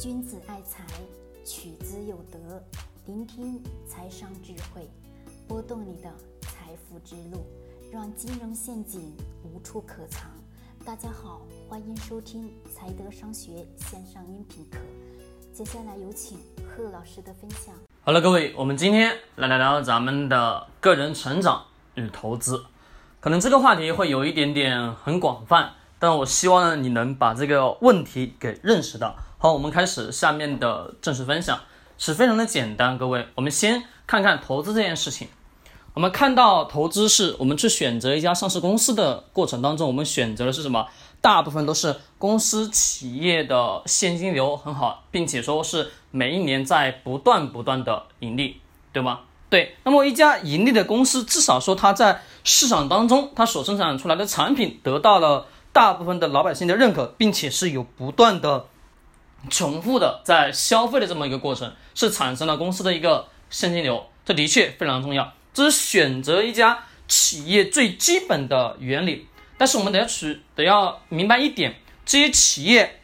君子爱财，取之有德。聆听财商智慧，拨动你的财富之路，让金融陷阱无处可藏。大家好，欢迎收听财德商学线上音频课。接下来有请贺老师的分享。好了，各位，我们今天来聊聊咱们的个人成长与投资。可能这个话题会有一点点很广泛，但我希望呢，你能把这个问题给认识到。好，我们开始下面的正式分享，是非常的简单。各位，我们先看看投资这件事情。我们看到投资是我们去选择一家上市公司的过程当中，我们选择的是什么？大部分都是公司企业的现金流很好，并且说是每一年在不断不断的盈利，对吗？对。那么一家盈利的公司，至少说它在市场当中，它所生产出来的产品得到了大部分的老百姓的认可，并且是有不断的。重复的在消费的这么一个过程，是产生了公司的一个现金流，这的确非常重要。这是选择一家企业最基本的原理。但是我们得要取得要明白一点，这些企业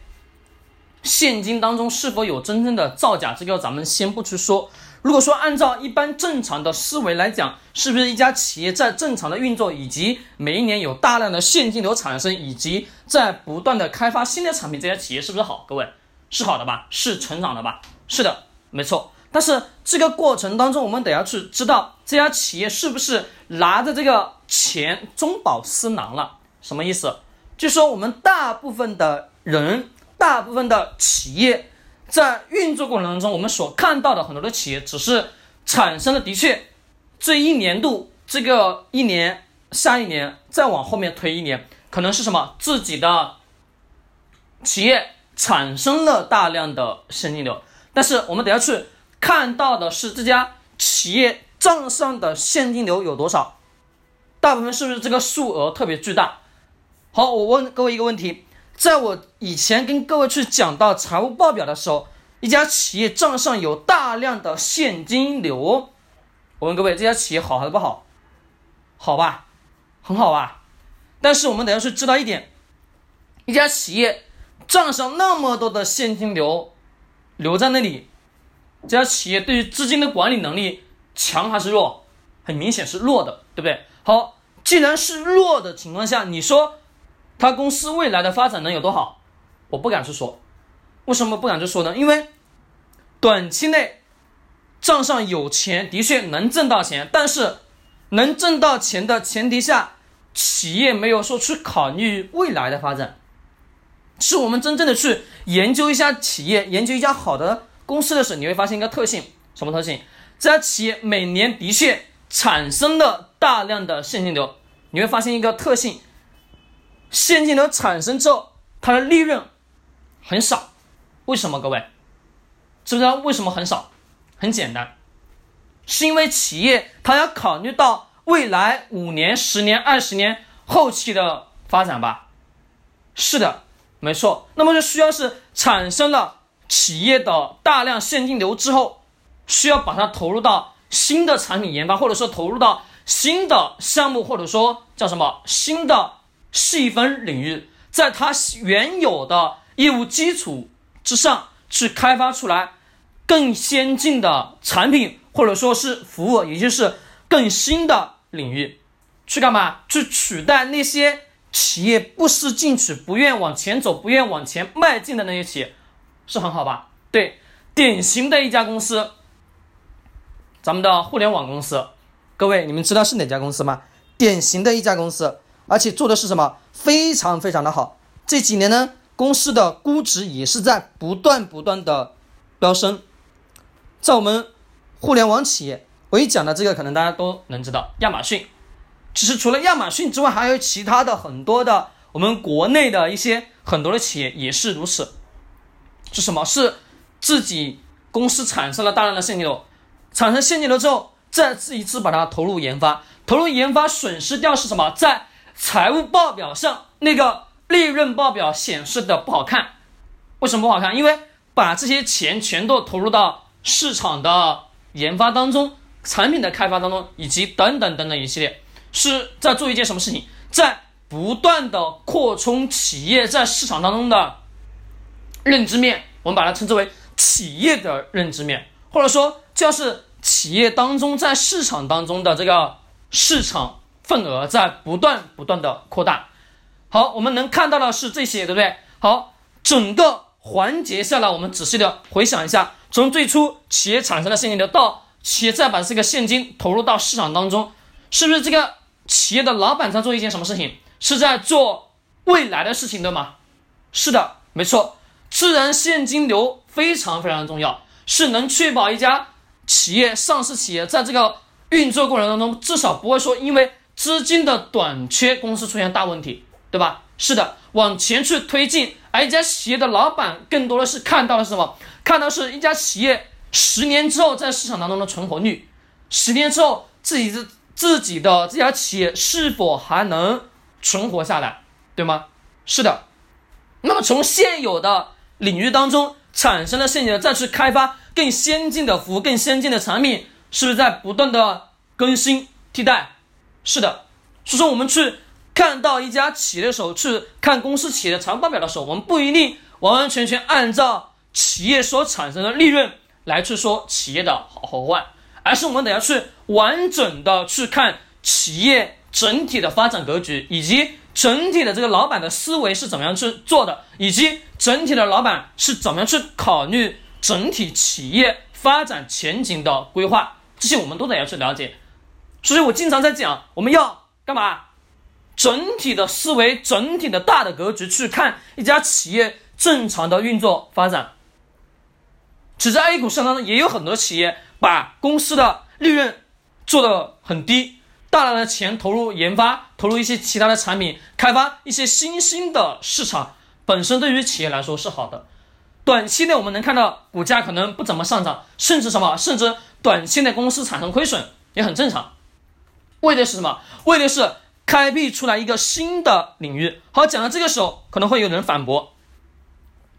现金当中是否有真正的造假，这个咱们先不去说。如果说按照一般正常的思维来讲，是不是一家企业在正常的运作，以及每一年有大量的现金流产生，以及在不断的开发新的产品，这家企业是不是好？各位？是好的吧？是成长的吧？是的，没错。但是这个过程当中，我们得要去知道这家企业是不是拿着这个钱中饱私囊了？什么意思？就说我们大部分的人，大部分的企业在运作过程当中，我们所看到的很多的企业，只是产生了的确这一年度，这个一年，下一年，再往后面推一年，可能是什么自己的企业。产生了大量的现金流，但是我们等下去看到的是这家企业账上的现金流有多少？大部分是不是这个数额特别巨大？好，我问各位一个问题，在我以前跟各位去讲到财务报表的时候，一家企业账上有大量的现金流，我问各位，这家企业好还是不好？好吧，很好吧。但是我们等下去知道一点，一家企业。账上那么多的现金流留在那里，这家企业对于资金的管理能力强还是弱？很明显是弱的，对不对？好，既然是弱的情况下，你说他公司未来的发展能有多好？我不敢去说。为什么不敢去说呢？因为短期内账上有钱，的确能挣到钱，但是能挣到钱的前提下，企业没有说去考虑未来的发展。是我们真正的去研究一下企业，研究一家好的公司的时候，你会发现一个特性，什么特性？这家企业每年的确产生了大量的现金流，你会发现一个特性，现金流产生之后，它的利润很少。为什么？各位知不知道为什么很少？很简单，是因为企业它要考虑到未来五年、十年、二十年后期的发展吧？是的。没错，那么就需要是产生了企业的大量现金流之后，需要把它投入到新的产品研发，或者说投入到新的项目，或者说叫什么新的细分领域，在它原有的业务基础之上去开发出来更先进的产品，或者说是服务，也就是更新的领域，去干嘛？去取代那些。企业不思进取、不愿往前走、不愿往前迈进的那些企业，是很好吧？对，典型的一家公司，咱们的互联网公司，各位你们知道是哪家公司吗？典型的一家公司，而且做的是什么？非常非常的好。这几年呢，公司的估值也是在不断不断的飙升。在我们互联网企业，我一讲的这个，可能大家都能知道，亚马逊。其实除了亚马逊之外，还有其他的很多的我们国内的一些很多的企业也是如此。是什么？是自己公司产生了大量的现金流，产生现金流之后，再次一次把它投入研发，投入研发损失掉是什么？在财务报表上那个利润报表显示的不好看。为什么不好看？因为把这些钱全都投入到市场的研发当中、产品的开发当中，以及等等等等一系列。是在做一件什么事情，在不断的扩充企业在市场当中的认知面，我们把它称之为企业的认知面，或者说就是企业当中在市场当中的这个市场份额在不断不断的扩大。好，我们能看到的是这些，对不对？好，整个环节下来，我们仔细的回想一下，从最初企业产生的现金流到企业再把这个现金投入到市场当中，是不是这个企业的老板在做一件什么事情？是在做未来的事情，对吗？是的，没错。自然现金流非常非常重要，是能确保一家企业上市企业在这个运作过程当中，至少不会说因为资金的短缺，公司出现大问题。对吧？是的，往前去推进，而一家企业的老板更多的是看到了什么？看到是一家企业十年之后在市场当中的存活率，十年之后自己的自己的这家企业是否还能存活下来，对吗？是的。那么从现有的领域当中产生的现金流，再去开发更先进的服务、更先进的产品，是不是在不断的更新替代？是的。所以说我们去。看到一家企业的时候，去看公司企业的财务报表的时候，我们不一定完完全全按照企业所产生的利润来去说企业的好和坏，而是我们得要去完整的去看企业整体的发展格局，以及整体的这个老板的思维是怎么样去做的，以及整体的老板是怎么样去考虑整体企业发展前景的规划，这些我们都得要去了解。所以我经常在讲，我们要干嘛？整体的思维，整体的大的格局去看一家企业正常的运作发展。其实 A 股市场当中也有很多企业把公司的利润做得很低，大量的钱投入研发，投入一些其他的产品，开发一些新兴的市场，本身对于企业来说是好的。短期内我们能看到股价可能不怎么上涨，甚至什么，甚至短期内公司产生亏损也很正常。为的是什么？为的是。开辟出来一个新的领域。好，讲到这个时候，可能会有人反驳，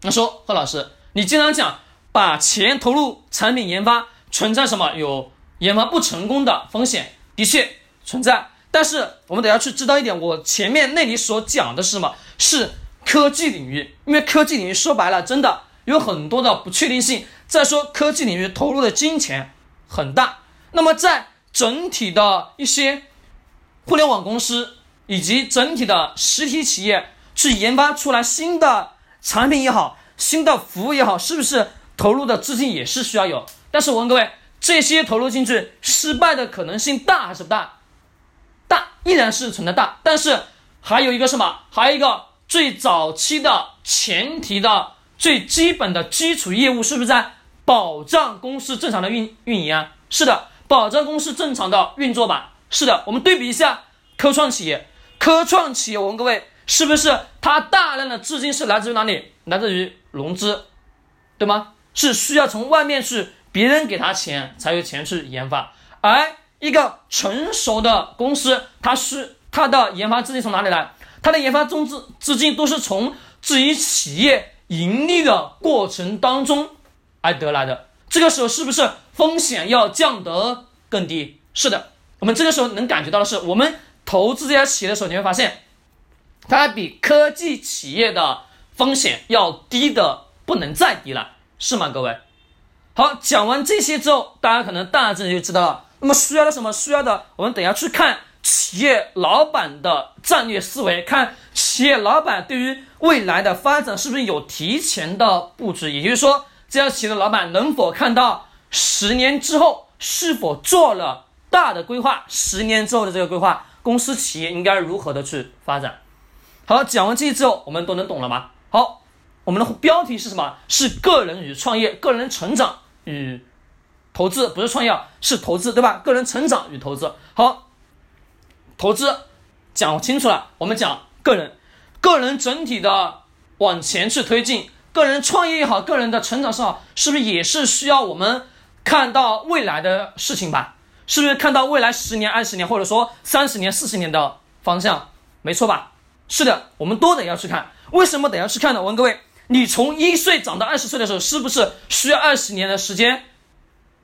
他说：“贺老师，你经常讲把钱投入产品研发，存在什么有研发不成功的风险？的确存在，但是我们得要去知道一点，我前面那里所讲的是什么？是科技领域，因为科技领域说白了，真的有很多的不确定性。再说科技领域投入的金钱很大，那么在整体的一些。”互联网公司以及整体的实体企业去研发出来新的产品也好，新的服务也好，是不是投入的资金也是需要有？但是我问各位，这些投入进去失败的可能性大还是不大？大，依然是存在大。但是还有一个什么？还有一个最早期的前提的最基本的基础业务，是不是在保障公司正常的运运营啊？是的，保障公司正常的运作吧。是的，我们对比一下科创企业，科创企业，我问各位，是不是它大量的资金是来自于哪里？来自于融资，对吗？是需要从外面去，别人给他钱才有钱去研发。而一个成熟的公司，它是它的研发资金从哪里来？它的研发中资资金都是从自己企业盈利的过程当中而得来的。这个时候是不是风险要降得更低？是的。我们这个时候能感觉到的是，我们投资这家企业的时候，你会发现，它比科技企业的风险要低的不能再低了，是吗？各位，好，讲完这些之后，大家可能大致就知道了。那么需要的什么？需要的，我们等下去看企业老板的战略思维，看企业老板对于未来的发展是不是有提前的布置，也就是说，这家企业的老板能否看到十年之后是否做了。大的规划，十年之后的这个规划，公司企业应该如何的去发展？好，讲完这些之后，我们都能懂了吗？好，我们的标题是什么？是个人与创业，个人成长与投资，不是创业，是投资，对吧？个人成长与投资。好，投资讲清楚了，我们讲个人，个人整体的往前去推进，个人创业也好，个人的成长是好，是不是也是需要我们看到未来的事情吧？是不是看到未来十年、二十年，或者说三十年、四十年的方向？没错吧？是的，我们都得要去看。为什么得要去看呢？我问各位，你从一岁长到二十岁的时候，是不是需要二十年的时间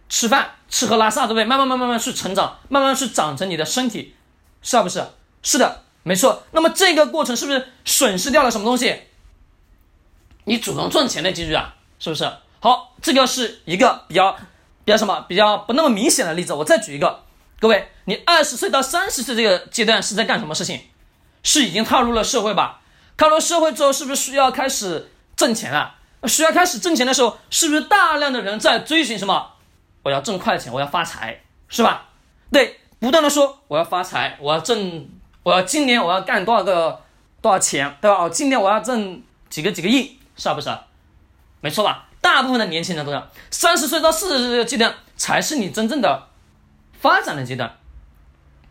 吃饭、吃喝拉撒，对不对？慢慢、慢、慢慢去成长，慢慢去长成你的身体，是不是？是的，没错。那么这个过程是不是损失掉了什么东西？你主动赚钱的，记住啊，是不是？好，这个是一个比较比较什么比较不那么明显的例子。我再举一个，各位，你二十岁到三十岁这个阶段是在干什么事情？是已经踏入了社会吧？踏入社会之后，是不是需要开始挣钱了？需要开始挣钱的时候，是不是大量的人在追寻什么？我要挣快钱，我要发财，是吧？对，不断的说我要发财，我要挣，我要今年我要干多少个多少钱，对吧？哦，今年我要挣几个几个亿，是不是？没错吧？大部分的年轻人都这样，三十岁到四十岁这个阶段才是你真正的发展的阶段。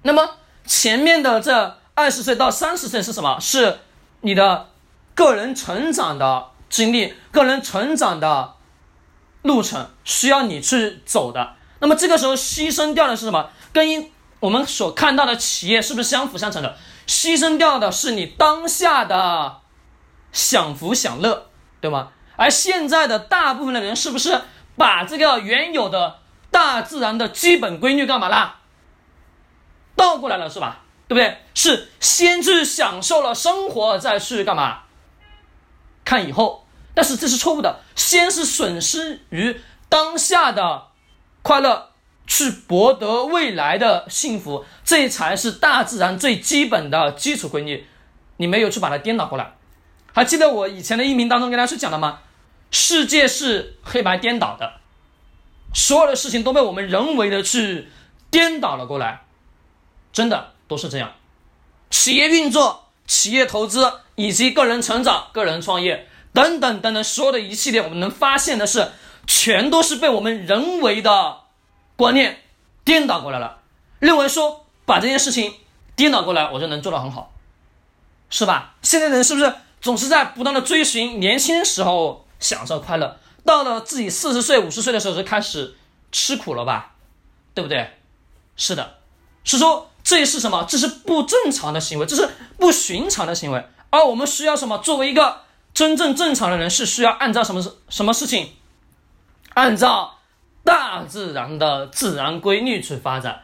那么前面的这二十岁到三十岁是什么？是你的个人成长的经历，个人成长的路程需要你去走的。那么这个时候牺牲掉的是什么？跟我们所看到的企业是不是相辅相成的？牺牲掉的是你当下的享福享乐，对吗？而现在的大部分的人是不是把这个原有的大自然的基本规律干嘛啦？倒过来了是吧？对不对？是先去享受了生活，再去干嘛？看以后。但是这是错误的，先是损失于当下的快乐，去博得未来的幸福，这才是大自然最基本的基础规律。你没有去把它颠倒过来。还记得我以前的音频当中跟大家去讲的吗？世界是黑白颠倒的，所有的事情都被我们人为的去颠倒了过来，真的都是这样。企业运作、企业投资以及个人成长、个人创业等等等等，所有的一系列，我们能发现的是，全都是被我们人为的观念颠倒过来了。认为说把这件事情颠倒过来，我就能做得很好，是吧？现在人是不是总是在不断的追寻年轻时候？享受快乐，到了自己四十岁、五十岁的时候就开始吃苦了吧，对不对？是的，是说这是什么？这是不正常的行为，这是不寻常的行为。而我们需要什么？作为一个真正正常的人，是需要按照什么事？什么事情？按照大自然的自然规律去发展。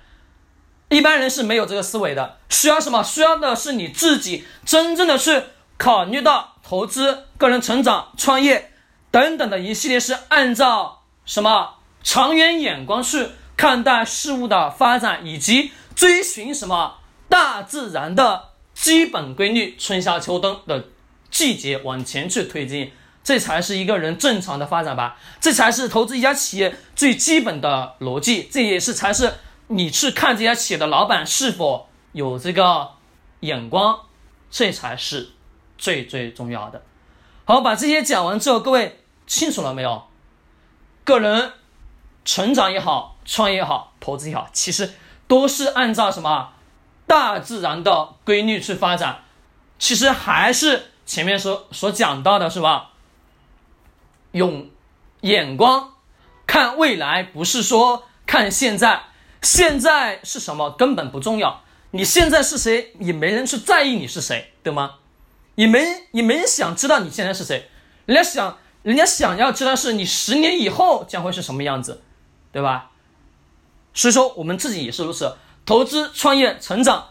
一般人是没有这个思维的。需要什么？需要的是你自己真正的去考虑到投资、个人成长、创业。等等的一系列是按照什么长远眼光去看待事物的发展，以及追寻什么大自然的基本规律，春夏秋冬的季节往前去推进，这才是一个人正常的发展吧？这才是投资一家企业最基本的逻辑，这也是才是你去看这家企业的老板是否有这个眼光，这才是最最重要的。好，把这些讲完之后，各位。清楚了没有？个人成长也好，创业也好，投资也好，其实都是按照什么大自然的规律去发展。其实还是前面所所讲到的是吧？用眼光看未来，不是说看现在。现在是什么根本不重要。你现在是谁，也没人去在意你是谁，对吗？也没也没人想知道你现在是谁。人家想。人家想要知道是你十年以后将会是什么样子，对吧？所以说我们自己也是如此，投资、创业、成长，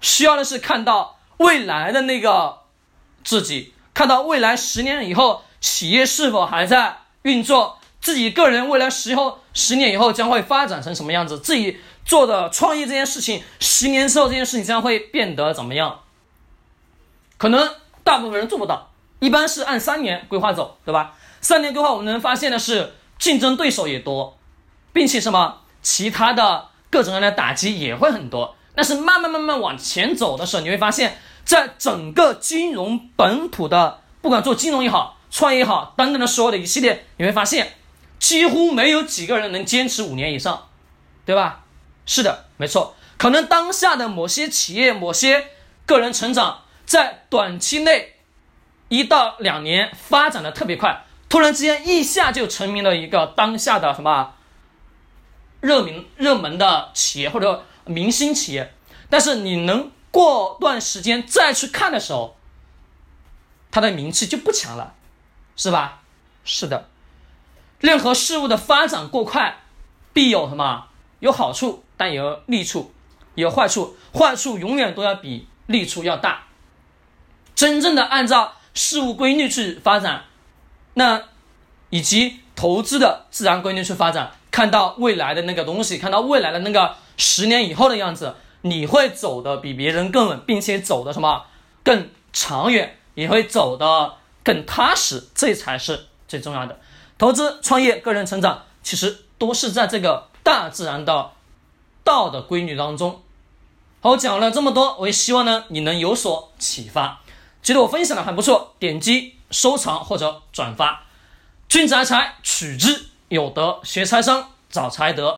需要的是看到未来的那个自己，看到未来十年以后企业是否还在运作，自己个人未来十后十年以后将会发展成什么样子，自己做的创业这件事情，十年之后这件事情将会变得怎么样？可能大部分人做不到。一般是按三年规划走，对吧？三年规划，我们能发现的是竞争对手也多，并且什么其他的各种各样的打击也会很多。但是慢慢慢慢往前走的时候，你会发现在整个金融本土的，不管做金融也好，创业也好，等等的所有的一系列，你会发现几乎没有几个人能坚持五年以上，对吧？是的，没错。可能当下的某些企业、某些个人成长，在短期内。一到两年发展的特别快，突然之间一下就成名了一个当下的什么热门热门的企业或者明星企业，但是你能过段时间再去看的时候，它的名气就不强了，是吧？是的，任何事物的发展过快，必有什么有好处，但也有利处，有坏处，坏处永远都要比利处要大。真正的按照。事物规律去发展，那以及投资的自然规律去发展，看到未来的那个东西，看到未来的那个十年以后的样子，你会走的比别人更稳，并且走的什么更长远，也会走的更踏实，这才是最重要的。投资、创业、个人成长，其实都是在这个大自然的道的规律当中。好，讲了这么多，我也希望呢你能有所启发。觉得我分享的很不错，点击收藏或者转发。君子爱财，取之有德；学财商，找财德。